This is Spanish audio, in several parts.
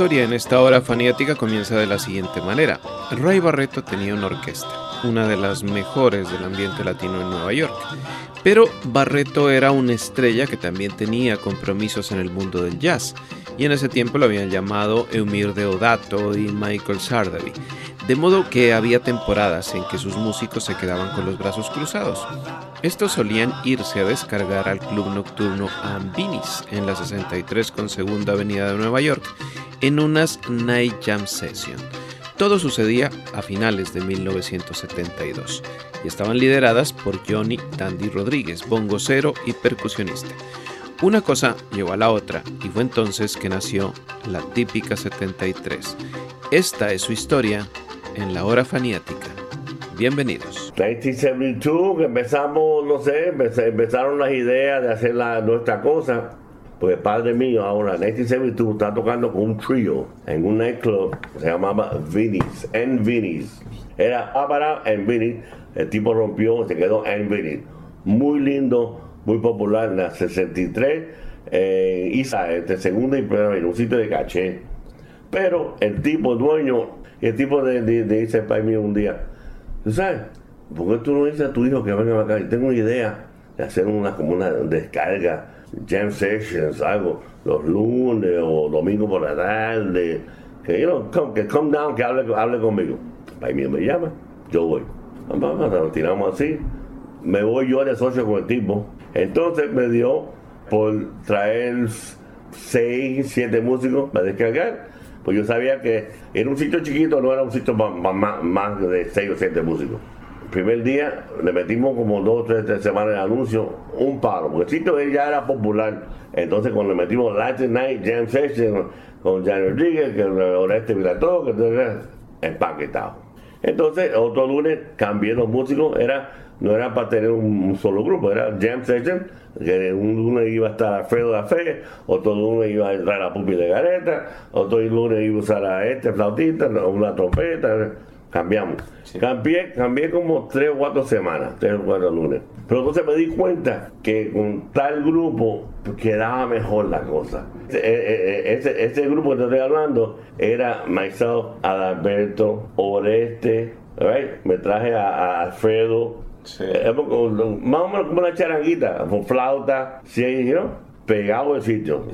Historia en esta hora faniática comienza de la siguiente manera. Ray Barreto tenía una orquesta, una de las mejores del ambiente latino en Nueva York. Pero Barreto era una estrella que también tenía compromisos en el mundo del jazz, y en ese tiempo lo habían llamado Eumir Deodato y Michael Sardavi. De modo que había temporadas en que sus músicos se quedaban con los brazos cruzados. Estos solían irse a descargar al club nocturno Ambinis en la 63 con Segunda Avenida de Nueva York en unas Night Jam Session. Todo sucedía a finales de 1972 y estaban lideradas por Johnny Dandy Rodríguez, bongocero y percusionista. Una cosa llevó a la otra y fue entonces que nació la típica 73. Esta es su historia en la hora faniática. Bienvenidos. 1972, que empezamos, no sé, empezaron las ideas de hacer la, nuestra cosa. Pues padre mío ahora, 1972, está tocando con un trío en un nightclub se llamaba Vinny's, en Vinny's. Era Apara en Vinny's. El tipo rompió, se quedó en Vinny's. Muy lindo, muy popular en la 63. Eh, Isa, entre segunda y primera vez, un sitio de caché. Pero el tipo dueño, el tipo de dice mí un día, ¿tú sabes? ¿Por qué tú no dices a tu hijo que venga acá? Yo tengo una idea de hacer una como una descarga, jam sessions, algo, los lunes o domingo por la tarde, que, you come, que come down, que hable, hable conmigo. Para mí me llama, yo voy. Nos tiramos así. Me voy yo de socio con el tipo. Entonces me dio por traer seis, siete músicos para descargar. Pues yo sabía que era un sitio chiquito, no era un sitio más, de seis o siete músicos. El primer día le metimos como dos o tres semanas de anuncio, un paro, porque el sitio ya era popular. Entonces cuando le metimos Latin Night Jam Session con Jan Rodríguez, que Oreste Vilató, que entonces empaquetado. Entonces, otro lunes cambié los músicos, era, no era para tener un, solo grupo, era Jam Session, que un lunes iba a estar Alfredo La Fe, otro lunes iba a entrar a Pupi de Gareta, otro lunes iba a usar a este flautista, una trompeta, cambiamos. Cambié, cambié como tres o cuatro semanas, tres o cuatro lunes. Pero entonces me di cuenta que con tal grupo quedaba mejor la cosa. Ese, eh, eh, ese- ese grupo que te estoy hablando era myself, Adalberto, Oreste, right? me traje a, a Alfredo. Eh, como- más o menos como una charanguita, con flauta, sí, know, pegado el sitio.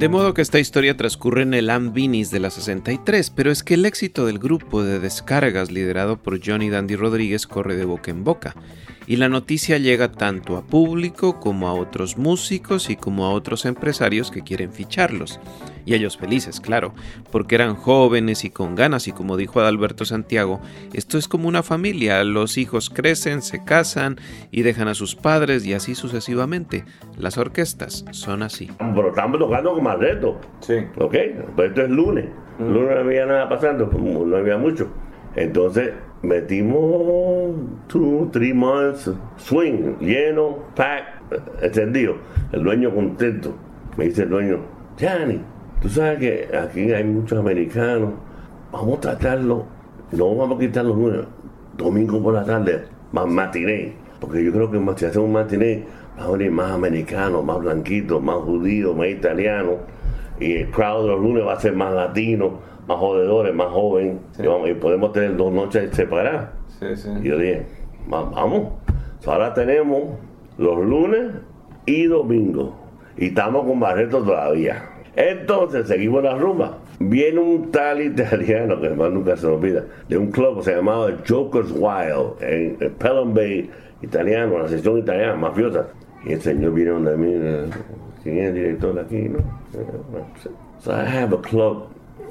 De modo que esta historia transcurre en el Ambinis de la 63, pero es que el éxito del grupo de descargas liderado por Johnny Dandy Rodríguez corre de boca en boca y la noticia llega tanto a público como a otros músicos y como a otros empresarios que quieren ficharlos. Y ellos felices, claro, porque eran jóvenes y con ganas y como dijo Adalberto Santiago, esto es como una familia, los hijos crecen, se casan y dejan a sus padres y así sucesivamente. Las orquestas son así. Pero estamos tocando con más reto. Sí. ¿Ok? Pues esto es lunes. Lunes no había nada pasando, no había mucho. Entonces metimos two, three months, swing, lleno, pack, encendido. El dueño contento. Me dice el dueño, Johnny, tú sabes que aquí hay muchos americanos. Vamos a tratarlo, no vamos a quitar los lunes, domingo por la tarde, más matiné. Porque yo creo que si hacemos un matiné, va a venir más americanos, más blanquitos, más judíos, más italianos. Y el crowd de los lunes va a ser más latino más jodedores, más joven, y, vamos, y podemos tener dos noches separadas. Y yo dije, "Va- vamos. So, ahora tenemos los lunes y domingos. Y estamos con Barreto todavía. Entonces seguimos la rumba. Viene un tal italiano, que además nunca se me olvida, de un club que se llamaba Joker's Wild, en, Pelham Bay, italiano, una sección italiana, mafiosa. Y el señor vino donde mí, eh, ¿quién es el director de aquí, no? Eh, So I have a club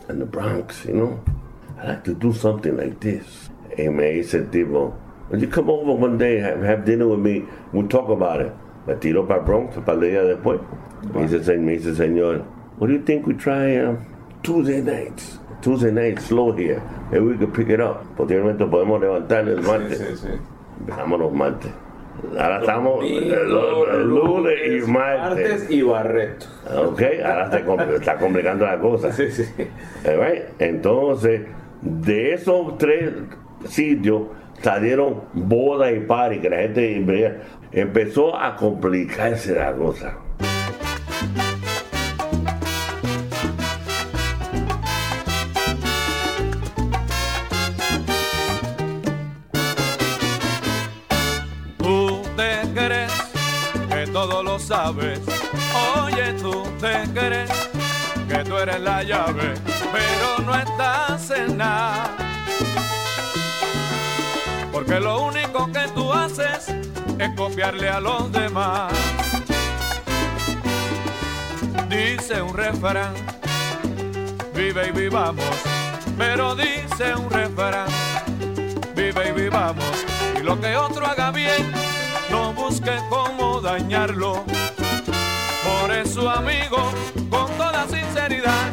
in the Bronx, you know. I like to do something like this. Y me dice el tipo, you come over one day, have, have dinner with me, we'll talk about it. Me tiró para Bronx un par de días después. Me dice, me dice, señor, what do you think we try um, Tuesday nights? Tuesday nights, slow here. Maybe we could pick it up. Posiblemente podemos levantar el martes. Empezamos los martes. Ahora estamos el lunes y martes. y Barreto. Ok, ahora se compl- está complicando la cosa. Sí, sí. Alright, Entonces, de esos tres sitios salieron boda y party, que la gente empezó a complicarse la cosa. Oye, tú te crees que tú eres la llave, pero no estás en nada. Porque lo único que tú haces es copiarle a los demás. Dice un refrán, vive y vivamos, pero dice un refrán vive y vivamos. Y lo que otro haga bien, no busque cómo dañarlo. Por eso, amigo, con toda sinceridad,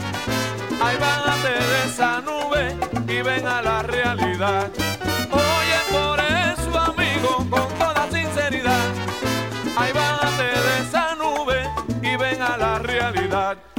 ahí bájate de esa nube y ven a la realidad. Oye, por eso, amigo, con toda sinceridad, ahí bájate de esa nube y ven a la realidad.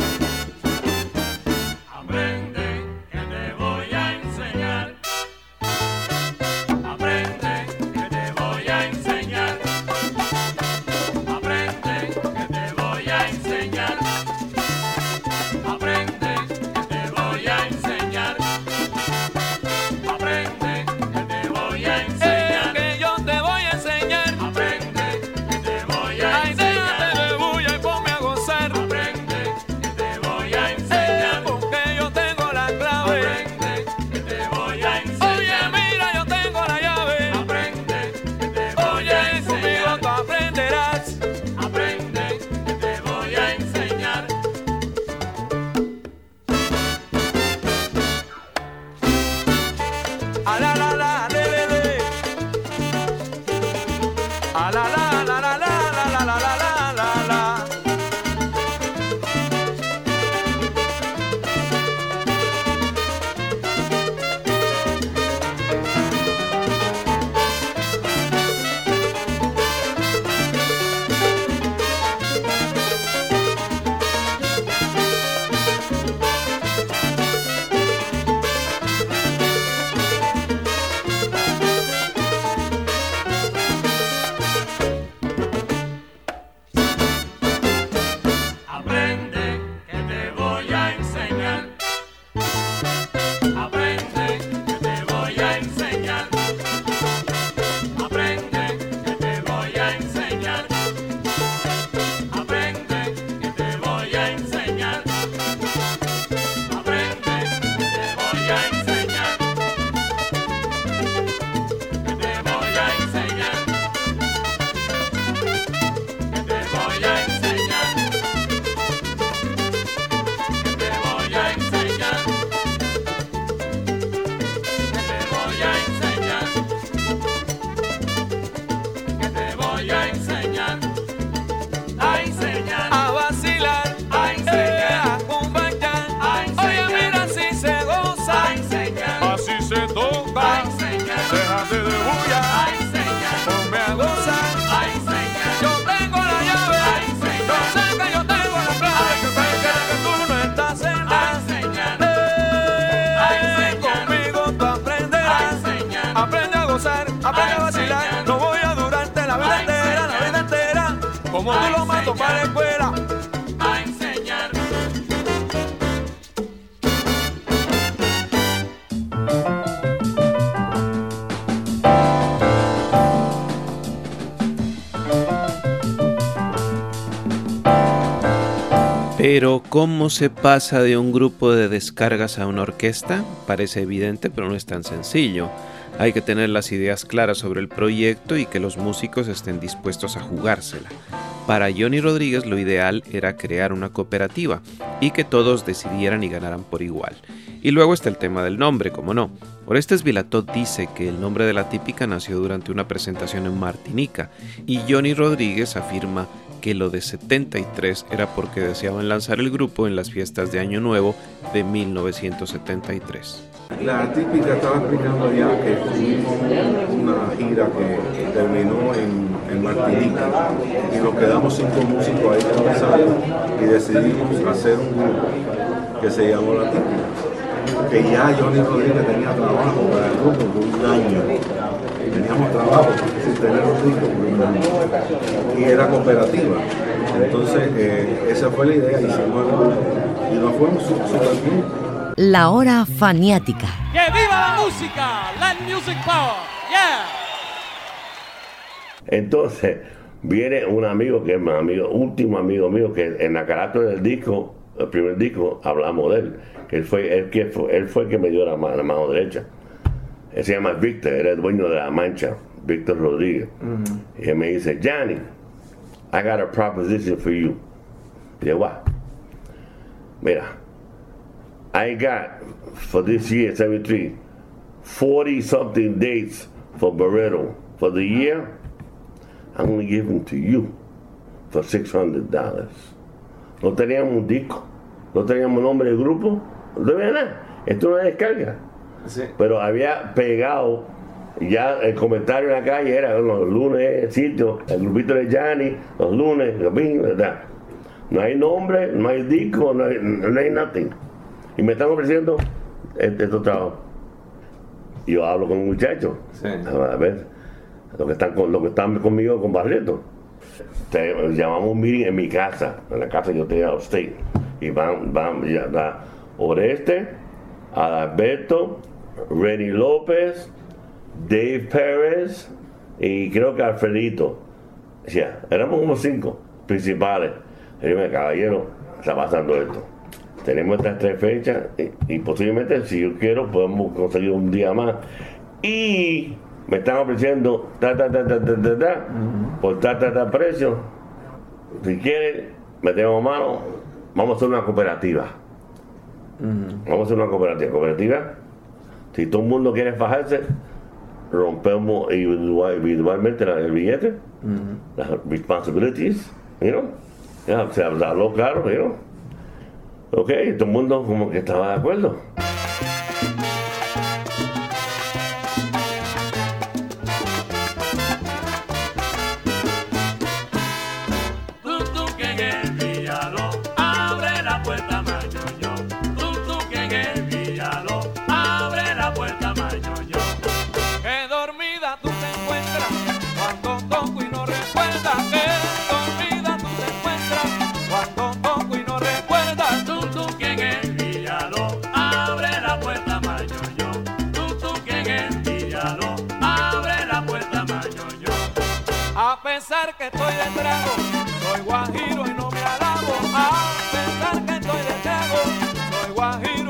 Pero ¿cómo se pasa de un grupo de descargas a una orquesta? Parece evidente, pero no es tan sencillo. Hay que tener las ideas claras sobre el proyecto y que los músicos estén dispuestos a jugársela. Para Johnny Rodríguez lo ideal era crear una cooperativa y que todos decidieran y ganaran por igual. Y luego está el tema del nombre, como no. Orestes Vilatot dice que el nombre de la típica nació durante una presentación en Martinica y Johnny Rodríguez afirma que lo de 73 era porque deseaban lanzar el grupo en las fiestas de Año Nuevo de 1973. La típica estaba explicando ya que tuvimos una gira que terminó en, en Martinica y nos quedamos cinco músicos ahí el y decidimos hacer un grupo que se llamó La Típica. Que ya Johnny Rodríguez tenía trabajo para el grupo por un año. Teníamos trabajo sin tener un disco por un año. Y era cooperativa. Entonces, eh, esa fue la idea, hicimos y nos fuimos súper bien. La hora faniática. ¡Que viva la música! ¡Land Music Power! ¡Yeah! Entonces, viene un amigo que es mi amigo, último amigo mío, que en la carátula del disco, el primer disco, hablamos de él. Que él fue, él, que fue, él fue el que me dio la mano, la mano derecha. Él se llama Víctor, era el dueño de la mancha, Víctor Rodríguez. Y él me dice, Johnny, I got a proposition for you. Y yo? Mira, I got for this year, 73, 40 something dates for Barreto. For the year, I'm going to give them to you for $600. No teníamos un disco, no teníamos nombre de grupo, no tenía nada. Esto es una descarga. Pero había pegado ya el comentario en la calle era los lunes sitio, el grupito de Gianni, los lunes, ¿verdad? No hay nombre, no hay disco, no hay, no hay nothing. Y me están ofreciendo este, estos trabajos. Yo hablo con un muchacho. A ver, los que están, con, los que están conmigo con Barreto. Te, llamamos un meeting en mi casa, en la casa que yo tenía upstate. Y van, van, ya está Oreste, Adalberto, Renny López, Dave Pérez y creo que Alfredito. O sea, éramos como cinco principales. Y yo me caballero, está pasando esto. Tenemos estas tres fechas y, y posiblemente, si yo quiero, podemos conseguir un día más. Y me están ofreciendo ta, ta, ta, ta, ta, ta, ta, por ta, ta, ta precio. Si quieren, metemos mano, vamos a hacer una cooperativa. Vamos a hacer una cooperativa. Cooperativa, si todo el mundo quiere fajarse, rompemos individual- individualmente el billete, las responsibilities, you know? Ya, se habló claro, you know? Ok, todo el mundo como que estaba de acuerdo. Estoy de trago, soy guajiro y no me alabo. A pesar que estoy de trago, soy guajiro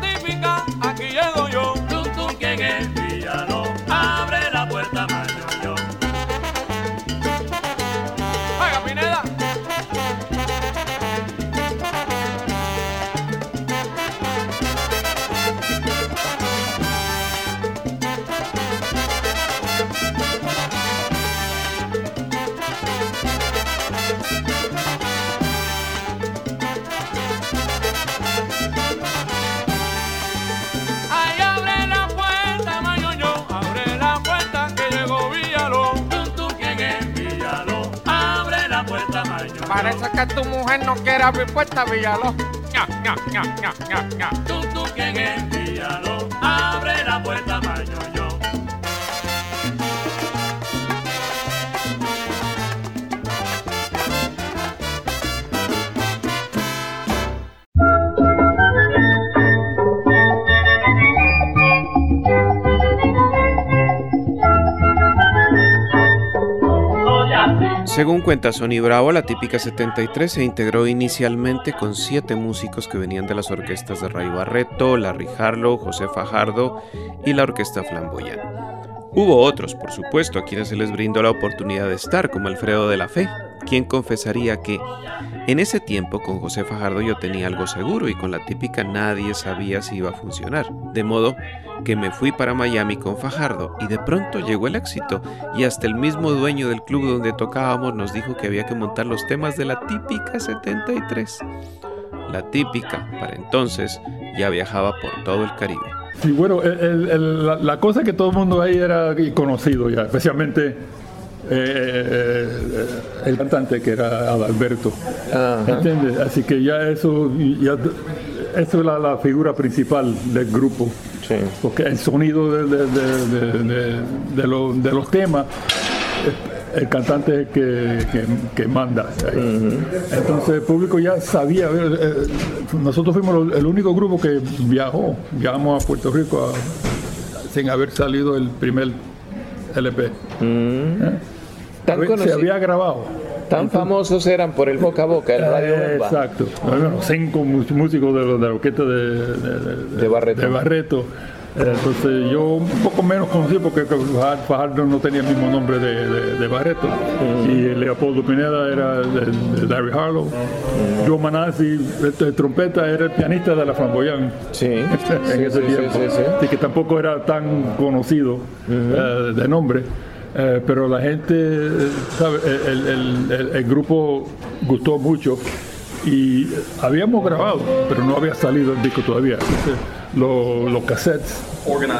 típica, Parece que tu mujer no quiere abrir puerta. Tum tum que en el Villalón abre la puerta mañoño. Según cuenta Sony Bravo, la típica 73 se integró inicialmente con siete músicos que venían de las orquestas de Ray Barreto, Larry Harlow, José Fajardo y la orquesta Flamboyant. Hubo otros, por supuesto, a quienes se les brindó la oportunidad de estar, como Alfredo de la Fe, quien confesaría que en ese tiempo con José Fajardo yo tenía algo seguro y con la típica nadie sabía si iba a funcionar. De modo que me fui para Miami con Fajardo y de pronto llegó el éxito y hasta el mismo dueño del club donde tocábamos nos dijo que había que montar los temas de la típica 73. La típica, para entonces, ya viajaba por todo el Caribe. Sí, bueno, la, cosa que todo el mundo ahí era conocido ya, especialmente eh, eh, el cantante que era Adalberto. ¿Entiendes? Así que ya eso, ya, eso es la, figura principal del grupo. Porque el sonido de, de- de- de- de- de lo- de los temas, eh, el cantante es que, que- que manda. Entonces el público ya sabía. eh, eh, nosotros fuimos el único grupo que viajó. Viajamos a Puerto Rico a- sin haber salido el primer LP. Tan, Se conocido- había grabado. tan famosos eran por el boca a boca, el radio Eh. Exacto. Bueno, cinco músicos de, la- de la orquesta de, de- Barreto. Entonces yo un poco menos conocido porque Fajar- Fajardo no tenía el mismo nombre de, de- de Barreto. Y Leopoldo Pineda era de, Larry Harlow. Joe Manassi, el, el trompeta, era el pianista de la Flamboyant. Sí, en sí, ese sí, tiempo. sí, sí, sí. Así que tampoco era tan conocido eh, de nombre. Eh, pero la gente, eh, ¿sabe? El, el- el- el grupo gustó mucho y habíamos grabado, pero no había salido el disco todavía. Entonces, lo- los cassettes,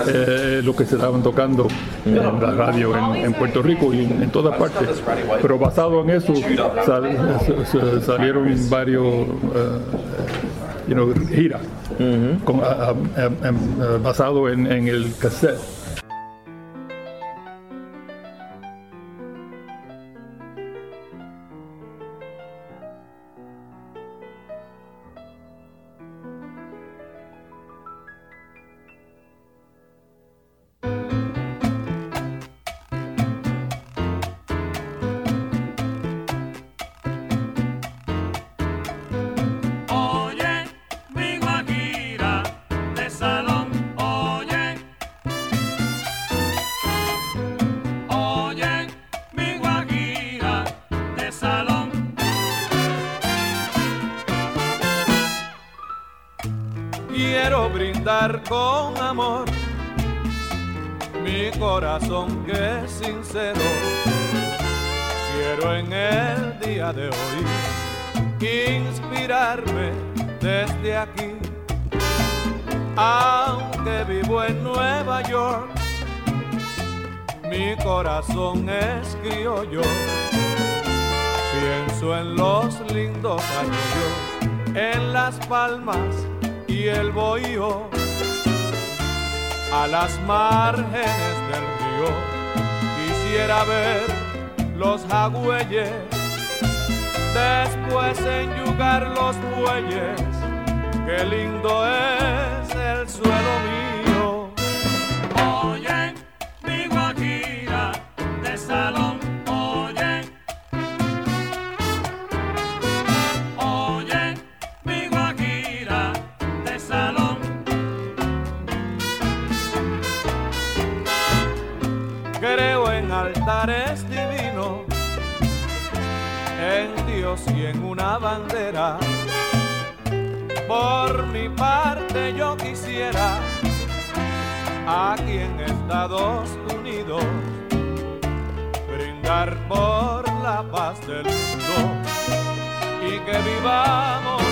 eh, lo que se estaban tocando en la radio en, en Puerto Rico y en, en todas partes. Pero basado en eso sal- salieron varios eh, you know, giras con- em, eh, basado en, en el cassette. Brindar con amor mi corazón que es sincero. Quiero en el día de hoy inspirarme desde aquí. Aunque vivo en Nueva York, mi corazón es criollo. Pienso en los lindos arroyos, en las palmas y el bohío, a las márgenes del río. Quisiera ver los jagüeyes, después enyugar los bueyes. Qué lindo es el suelo y en una bandera. Por mi parte yo quisiera aquí en Estados Unidos brindar por la paz del mundo y que vivamos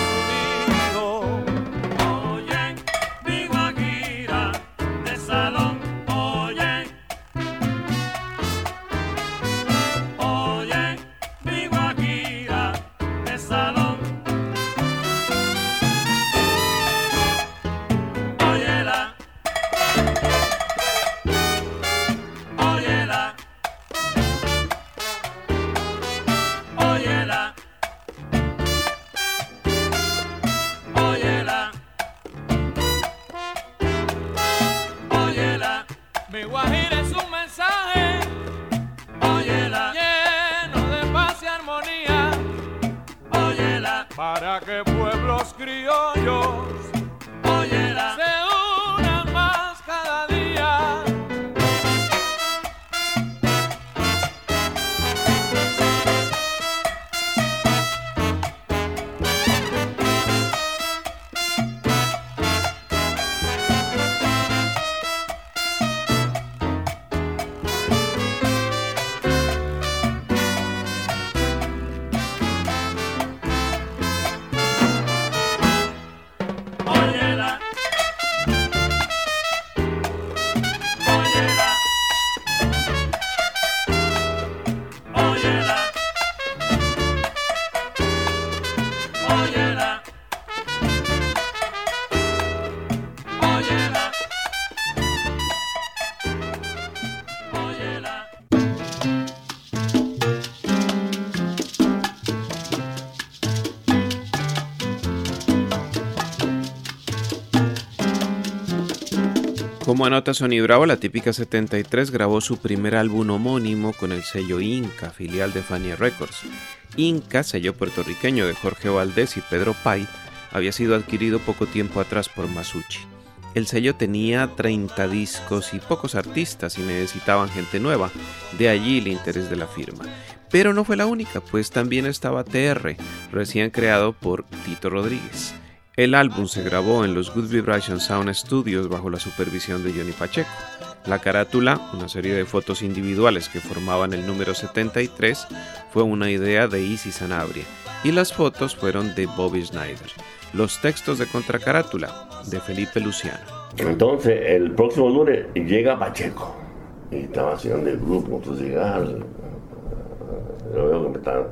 Como anota Sony Bravo, la típica 73 grabó su primer álbum homónimo con el sello Inca, filial de Fania Records. Inca, sello puertorriqueño de Jorge Valdés y Pedro Pay, había sido adquirido poco tiempo atrás por Masucci. El sello tenía 30 discos y pocos artistas y necesitaban gente nueva, de allí el interés de la firma. Pero no fue la única, pues también estaba TR, recién creado por Tito Rodríguez. El álbum se grabó en los Good Vibration Sound Studios bajo la supervisión de Johnny Pacheco. La carátula, una serie de fotos individuales que formaban el número 73, fue una idea de Easy Sanabria y las fotos fueron de Bobby Schneider. Los textos de contracarátula de Felipe Luciano. Entonces, el próximo lunes llega Pacheco y estaba haciendo el grupo su cigarro. Yo veo que me están.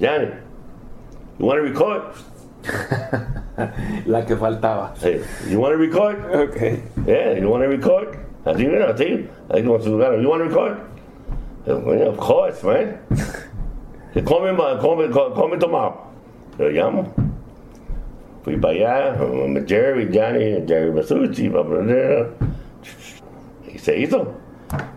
Johnny, you want record? La que faltaba. Hey, you want to record? Okay. Yeah, you want to record? Así, mira, así. Ahí como su lugar. You want to record? Yeah, of course, man. call, me, call, me, call, me tomorrow. Lo llamo. Fui para allá, con Jerry, Johnny, Jerry Masucci, y se hizo.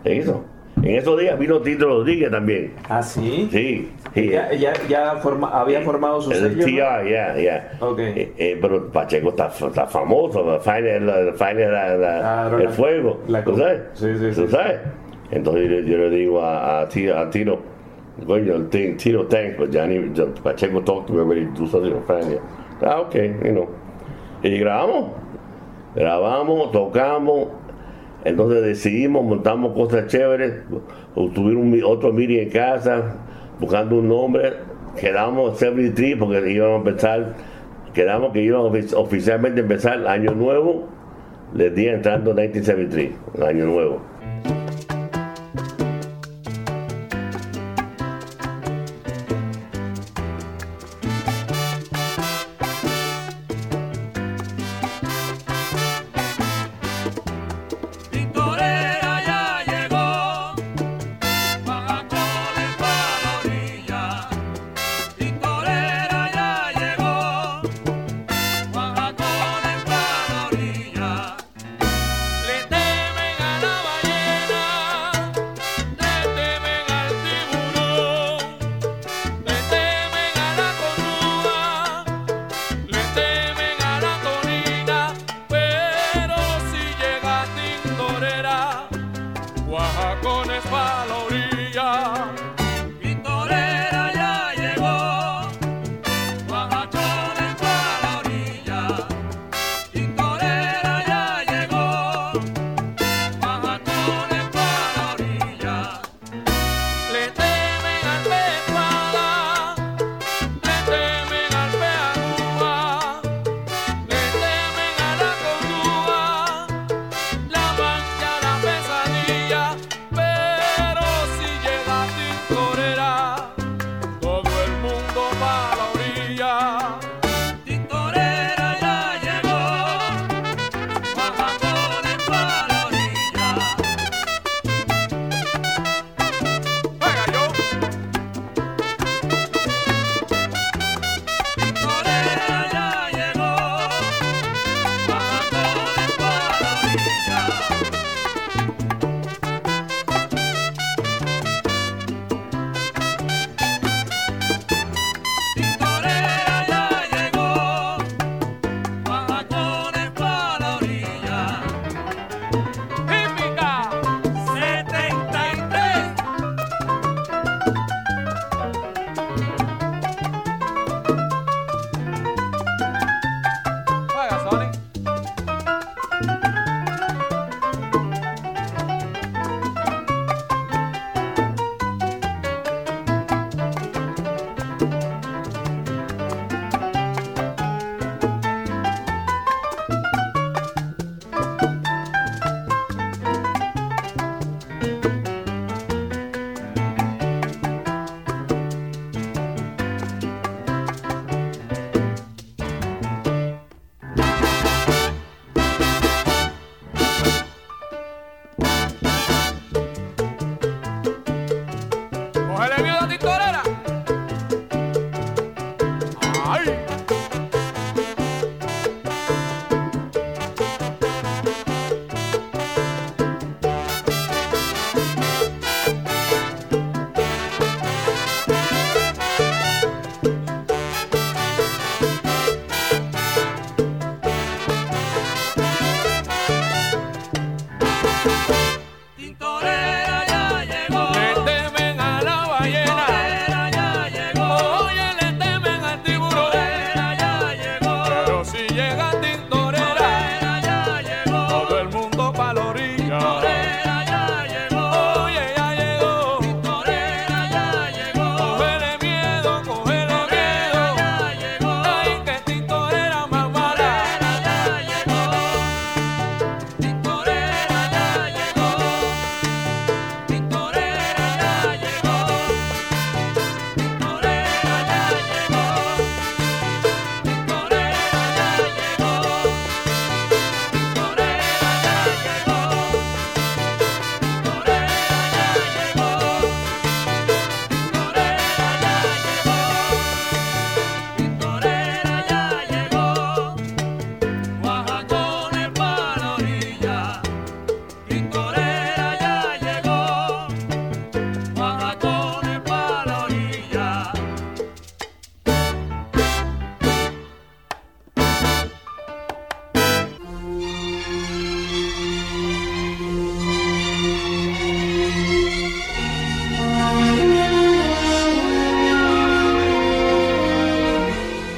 Se hizo. En esos días vino Tito Rodríguez también. ¿Ah, sí? Sí. ya, ya, ya forma, había formado su sello. El TR, ya, ya. Okay. Eh, pero Pacheco está, está famoso, el, el fuego. ¿Tú sabes? Sí, sí, ¿Tú sabes? Entonces yo, yo, le digo a, a, Tito, a Tito, coño, Tito, thanks, but Johnny, Pacheco talked to me already, do something with Fania. Ah, ok, you know. Y grabamos, grabamos, tocamos, entonces decidimos, montamos cosas chéveres, tuvimos otro meeting en casa, buscando un nombre, quedamos 73 porque íbamos a empezar, quedamos que íbamos oficialmente a empezar año nuevo, les día entrando 1973, el año nuevo.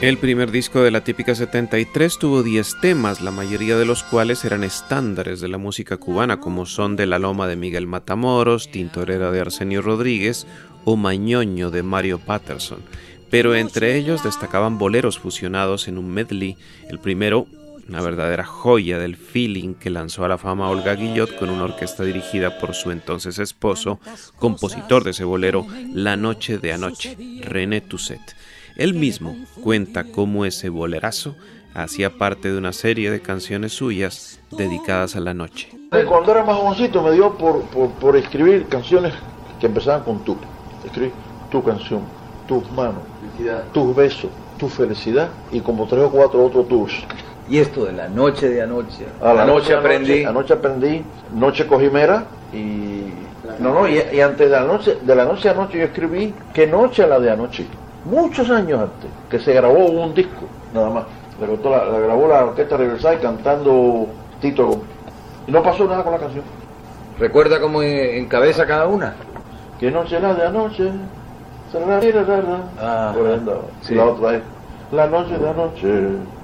El primer disco de la típica 73 tuvo 10 temas, la mayoría de los cuales eran estándares de la música cubana, como son De la Loma de Miguel Matamoros, Tintorera de Arsenio Rodríguez o Mañoño de Mario Patterson. Pero entre ellos destacaban boleros fusionados en un medley, el primero una verdadera joya del feeling que lanzó a la fama Olga Guillot con una orquesta dirigida por su entonces esposo, compositor de ese bolero La Noche de Anoche, René Tousset. Él mismo cuenta cómo ese bolerazo hacía parte de una serie de canciones suyas dedicadas a la noche. Cuando era más jovencito me dio por, por, escribir canciones que empezaban con tú. Escribí tu canción, tus manos, tus besos, tu felicidad y como tres o cuatro otros tus. Y esto de la noche de anoche. A la noche, aprendí. Anoche, aprendí, noche cogimera y no, no, y, y, antes de la noche, de la noche a anoche yo escribí que noche la de anoche muchos años antes, que se grabó un disco, nada más. La, la grabó la Orquesta Riverside cantando Tito Y no pasó nada con la canción. ¿Recuerda cómo encabeza cada una? Que noche la de anoche. Ah, sí. La otra es La noche de anoche.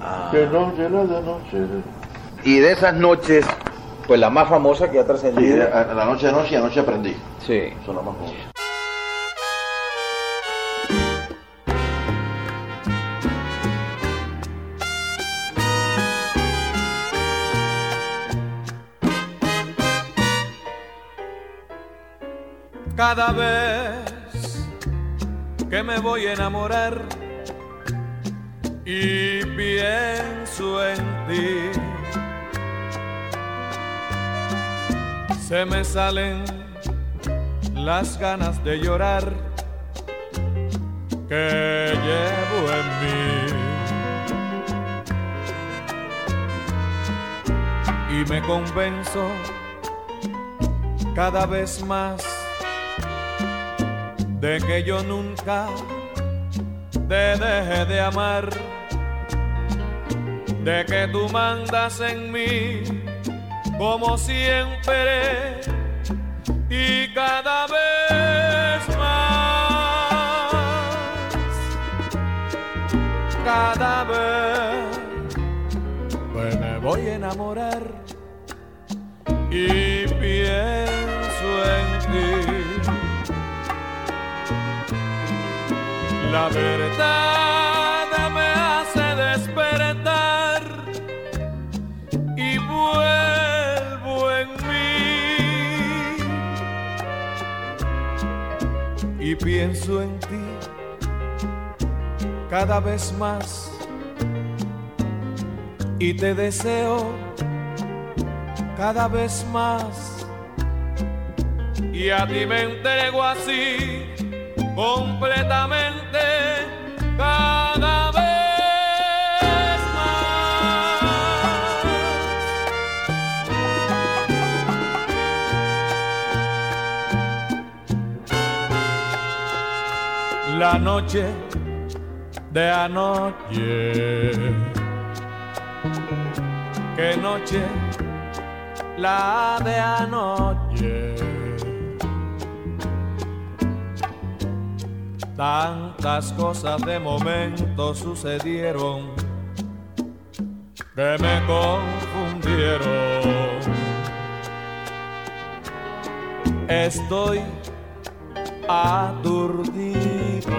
Ah. Que noche la de anoche. Y de esas noches, pues la más famosa que ha trascendido. Sí, la noche de anoche y anoche aprendí. Sí. Son las más famosas. Cada vez que me voy a enamorar y pienso en ti, se me salen las ganas de llorar que llevo en mí. Y me convenzo cada vez más de que yo nunca te deje de amar, de que tú mandas en mí como siempre y cada vez La verdad me hace despertar y vuelvo en mí. Y pienso en ti cada vez más y te deseo cada vez más. Y a ti me entrego así completamente cada vez más. La noche de anoche, qué noche la de anoche Tantas cosas de momento sucedieron que me confundieron. Estoy aturdido.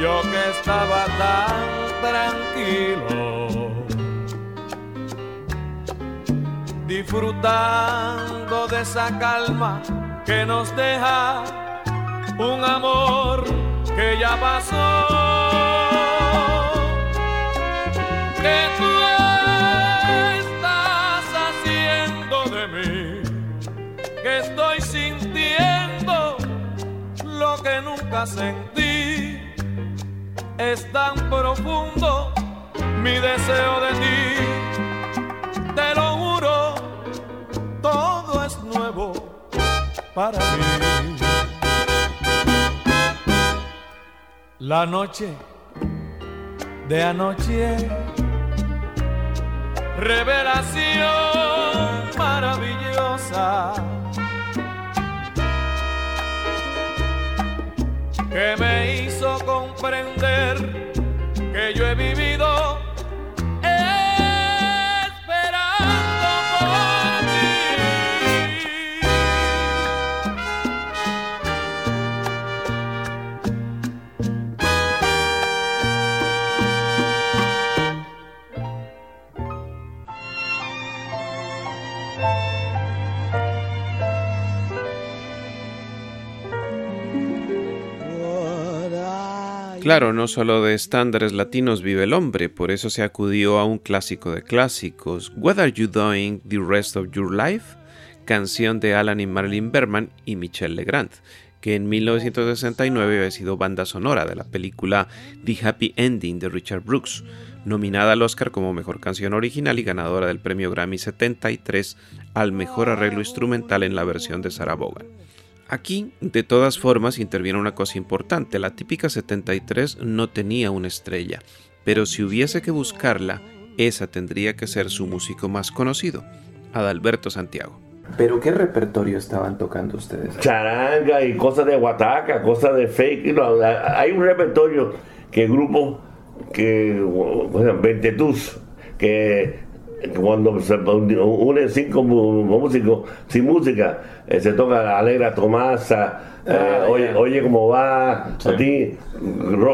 Yo que estaba tan tranquilo, disfrutando de esa calma que nos deja un amor que ya pasó. ¿Qué tú estás haciendo de mí? Que estoy sintiendo lo que nunca sentí. Es tan profundo mi deseo de ti. Te lo juro, todo es nuevo para mí. La noche de anoche, revelación maravillosa. Que me hizo comprender yo he vivido Claro, no solo de estándares latinos vive el hombre, por eso se acudió a un clásico de clásicos, What Are You Doing the Rest of Your Life? canción de Alan y Marilyn Berman y Michelle Legrand, que en 1969 había sido banda sonora de la película The Happy Ending de Richard Brooks, nominada al Oscar como Mejor Canción Original y ganadora del premio Grammy 73 al Mejor Arreglo Instrumental en la versión de Sarah Vaughan. Aquí, de todas formas, interviene una cosa importante. La típica 73 no tenía una estrella, pero si hubiese que buscarla, esa tendría que ser su músico más conocido, Adalberto Santiago. ¿Pero qué repertorio estaban tocando ustedes? Charanga y cosas de guataca, cosas de fake. no, hay un repertorio que el grupo, que, bueno, Ventetus, que cuando se unen cinco músicos sin música, eh, se toca la Alegra Tomasa, eh, Ah, oye, ya. oye cómo va, a ti,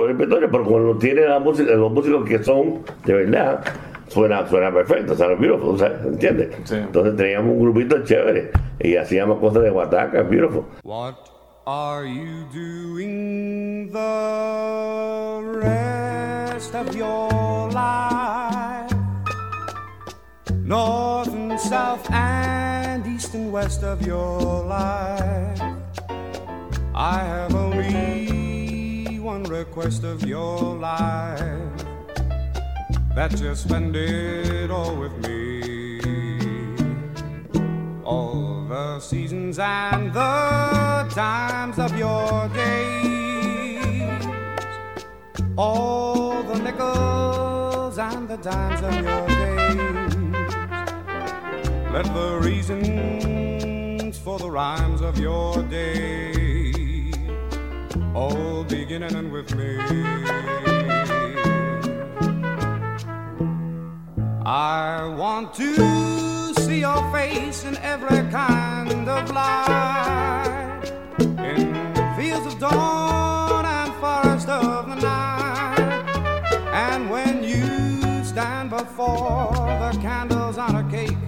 repertorio, pero cuando tiene la música, los músicos que son de verdad, suena, suena perfecto, suena beautiful, ¿sabes? ¿entiendes? Entonces teníamos un grupito chévere y hacíamos cosas de guataca, beautiful. What are you doing the rest of your life? North and south and east and west of your life. I have only one request of your life that you spend it all with me all the seasons and the times of your days, all the nickels and the dimes of your. Let the reasons for the rhymes of your day all begin and end with me. I want to see your face in every kind of light, in fields of dawn and forest of the night. And when you stand before the candles on a cake,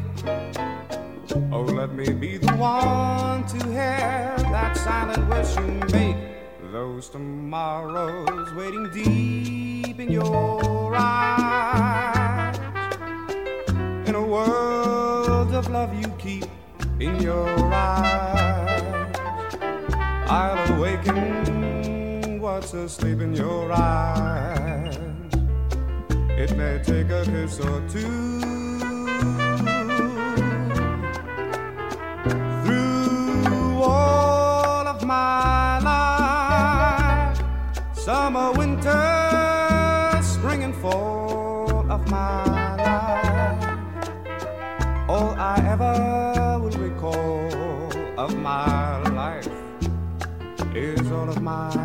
oh, let me be the one to hear that silent wish you make. Those tomorrows waiting deep in your eyes in a world of love you keep in your eyes. I'll awaken what's asleep in your eyes. It may take a kiss or two. Summer, winter, spring, and fall of my life. All I ever will recall of my life is all of my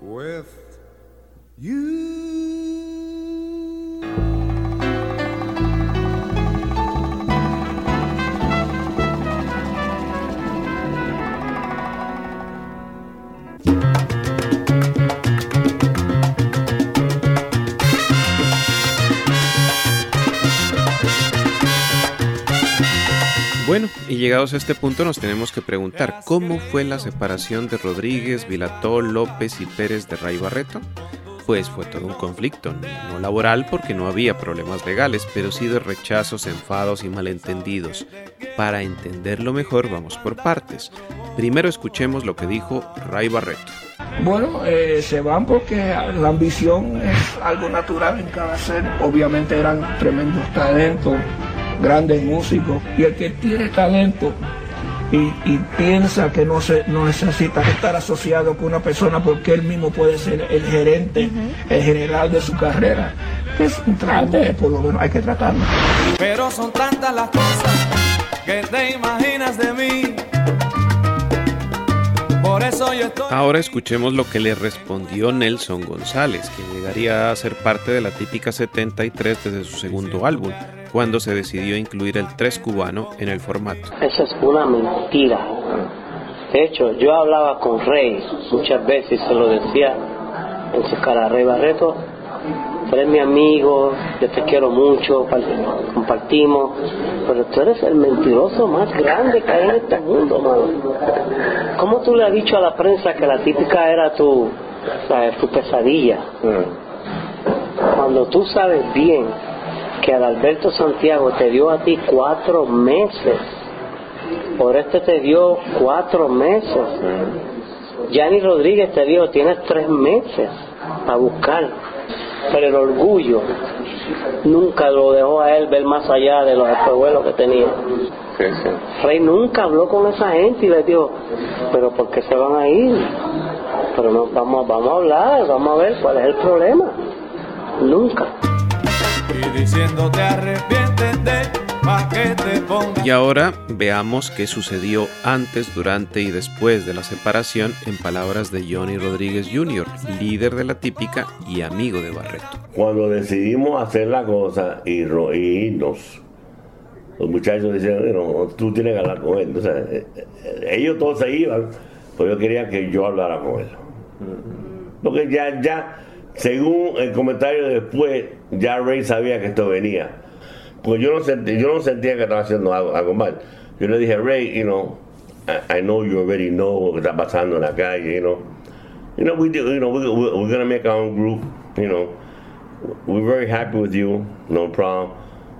with you. Y llegados a este punto nos tenemos que preguntar cómo fue la separación de Rodríguez, Vilató, López y Pérez de Ray Barreto. Pues fue todo un conflicto, no laboral porque no había problemas legales, pero sí de rechazos, enfados y malentendidos. Para entenderlo mejor vamos por partes. Primero escuchemos lo que dijo Ray Barreto. Bueno, eh, se van porque la ambición es algo natural en cada ser. Obviamente eran tremendos talentos, grandes músicos. Y el que tiene talento y, y piensa que no, se, no necesita estar asociado con una persona porque él mismo puede ser el gerente, el general de su carrera, pues trate, por lo menos hay que tratarlo. Pero son tantas las cosas que te imaginas de mí. Por eso yo estoy. Ahora escuchemos lo que le respondió Nelson González, quien llegaría a ser parte de la típica 73 desde su segundo álbum, cuando se decidió incluir el 3 cubano en el formato. Esa es una mentira. De hecho, yo hablaba con Rey muchas veces y se lo decía en su cara, Rey Barreto, tú eres mi amigo, yo te quiero mucho, compartimos, pero tú eres el mentiroso más grande que hay en este mundo, mano. ¿Cómo tú le has dicho a la prensa que la típica era tu, tu pesadilla? Cuando tú sabes bien que Adalberto Santiago te dio a ti cuatro meses, por este te dio cuatro meses. Yanni Rodríguez te dio, tienes tres meses para buscar. Pero el orgullo nunca lo dejó a él ver más allá de los espejuelos que tenía. Rey nunca habló con esa gente y le dijo, pero ¿por qué se van a ir? Pero no, vamos, vamos a hablar, vamos a ver cuál es el problema. Nunca. Y diciéndote arrepiéntete pa' que te pongas. Y ahora veamos qué sucedió antes, durante y después de la separación en palabras de Johnny Rodríguez Jr., líder de la típica y amigo de Barreto. Cuando decidimos hacer la cosa y, irnos, los muchachos decían, "Bueno, tú tienes que hablar con él. Entonces, eh, eh, ellos todos se iban, pero yo quería que yo hablara con él. Porque ya, ya, según el comentario después, ya Ray sabía que esto venía. Pues yo no sentí, yo no sentía que estaba haciendo algo, algo mal. Yo le dije, Ray, you know, I, I know you already know lo que está pasando en la calle, you know. You know, we do, you know, we, we, we're gonna make our own group, you know. We're very happy with you, no problem.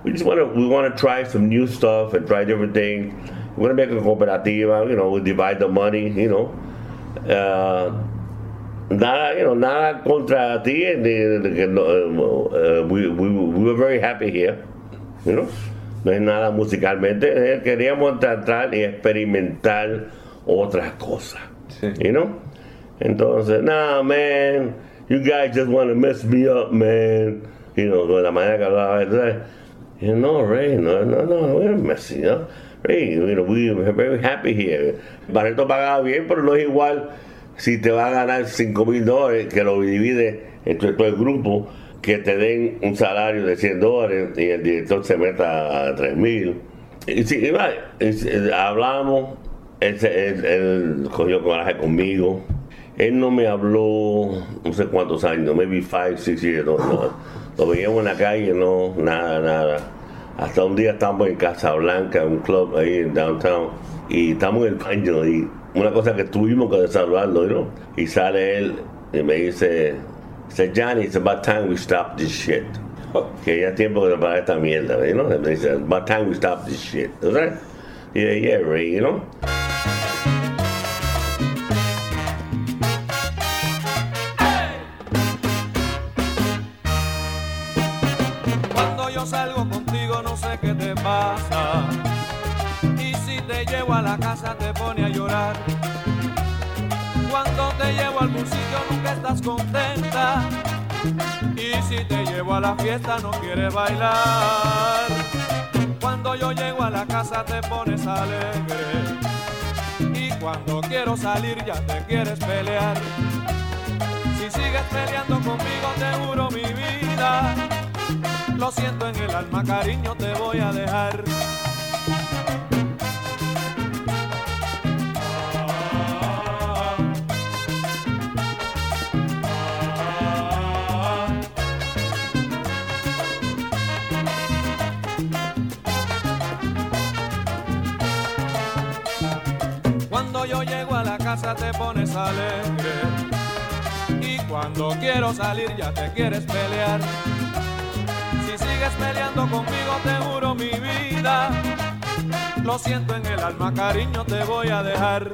We just wanna, we wanna try some new stuff and try different things. We're gonna make a cooperativa, you know, we divide the money, you know. Uh, nada, you know, nada contra ti, no, uh, we, we, we were very happy here, you know. No es nada musicalmente, eh, queríamos tratar y experimentar otras cosas, you know. Entonces, nah, man, you guys just want to mess me up, man. You know, de la manera que hablaba, entonces, you know, Ray, no, no, no, we're messing up. Ray, you know, we're very happy here. Barreto pagaba bien, pero no es igual si te va a ganar 5 mil dólares, que lo divide entre todo el grupo, que te den un salario de 100 dólares y el director se meta a 3 mil. Y sí, y es- hablamos, él, él- él cogió conmigo. Él no me habló no sé cuántos años, maybe five, six years. No, no. Lo veíamos en la calle, no, nada, nada. Hasta un día estamos en Casablanca, un club ahí en downtown, y estamos en el baño y una cosa que tuvimos que desarrollarlo, ¿no? Y sale él y me dice, dice Johnny, it's about time we stop this shit. Que ya es tiempo que se para esta mierda, ¿no? Me dice, it's about time we stop this shit. ¿No sabes? Y yo, yeah, Ray, you know? Cuando yo salgo contigo no sé qué te pasa. Te llevo a la casa te pone a llorar. Cuando te llevo a algún sitio nunca estás contenta. Y si te llevo a la fiesta no quieres bailar. Cuando yo llego a la casa te pones alegre. Y cuando quiero salir ya te quieres pelear. Si sigues peleando conmigo te juro mi vida. Lo siento en el alma, cariño, te voy a dejar. Te pones alegre. Y cuando quiero salir ya te quieres pelear. Si sigues peleando conmigo te juro mi vida. Lo siento en el alma, cariño, te voy a dejar.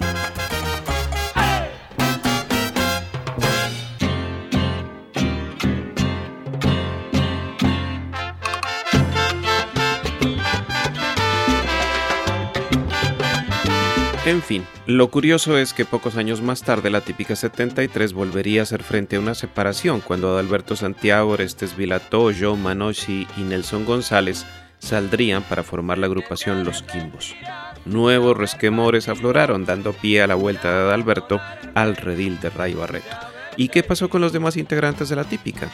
En fin, lo curioso es que pocos años más tarde la típica 73 volvería a hacer frente a una separación cuando Adalberto Santiago, Orestes Vilató, Joe Manoshi y Nelson González saldrían para formar la agrupación Los Quimbos. Nuevos resquemores afloraron dando pie a la vuelta de Adalberto al redil de Ray Barreto. ¿Y qué pasó con los demás integrantes de la típica?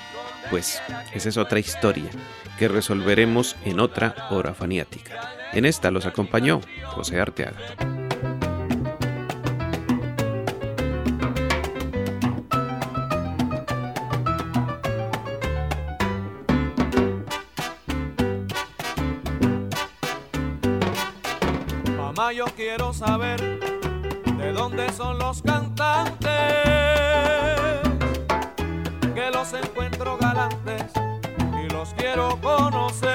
Pues esa es otra historia que resolveremos en otra hora faniática. En esta los acompañó José Arteaga. Quiero saber de dónde son los cantantes, que los encuentro galantes y los quiero conocer.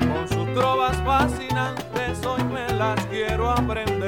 Con sus trovas fascinantes hoy me las quiero aprender.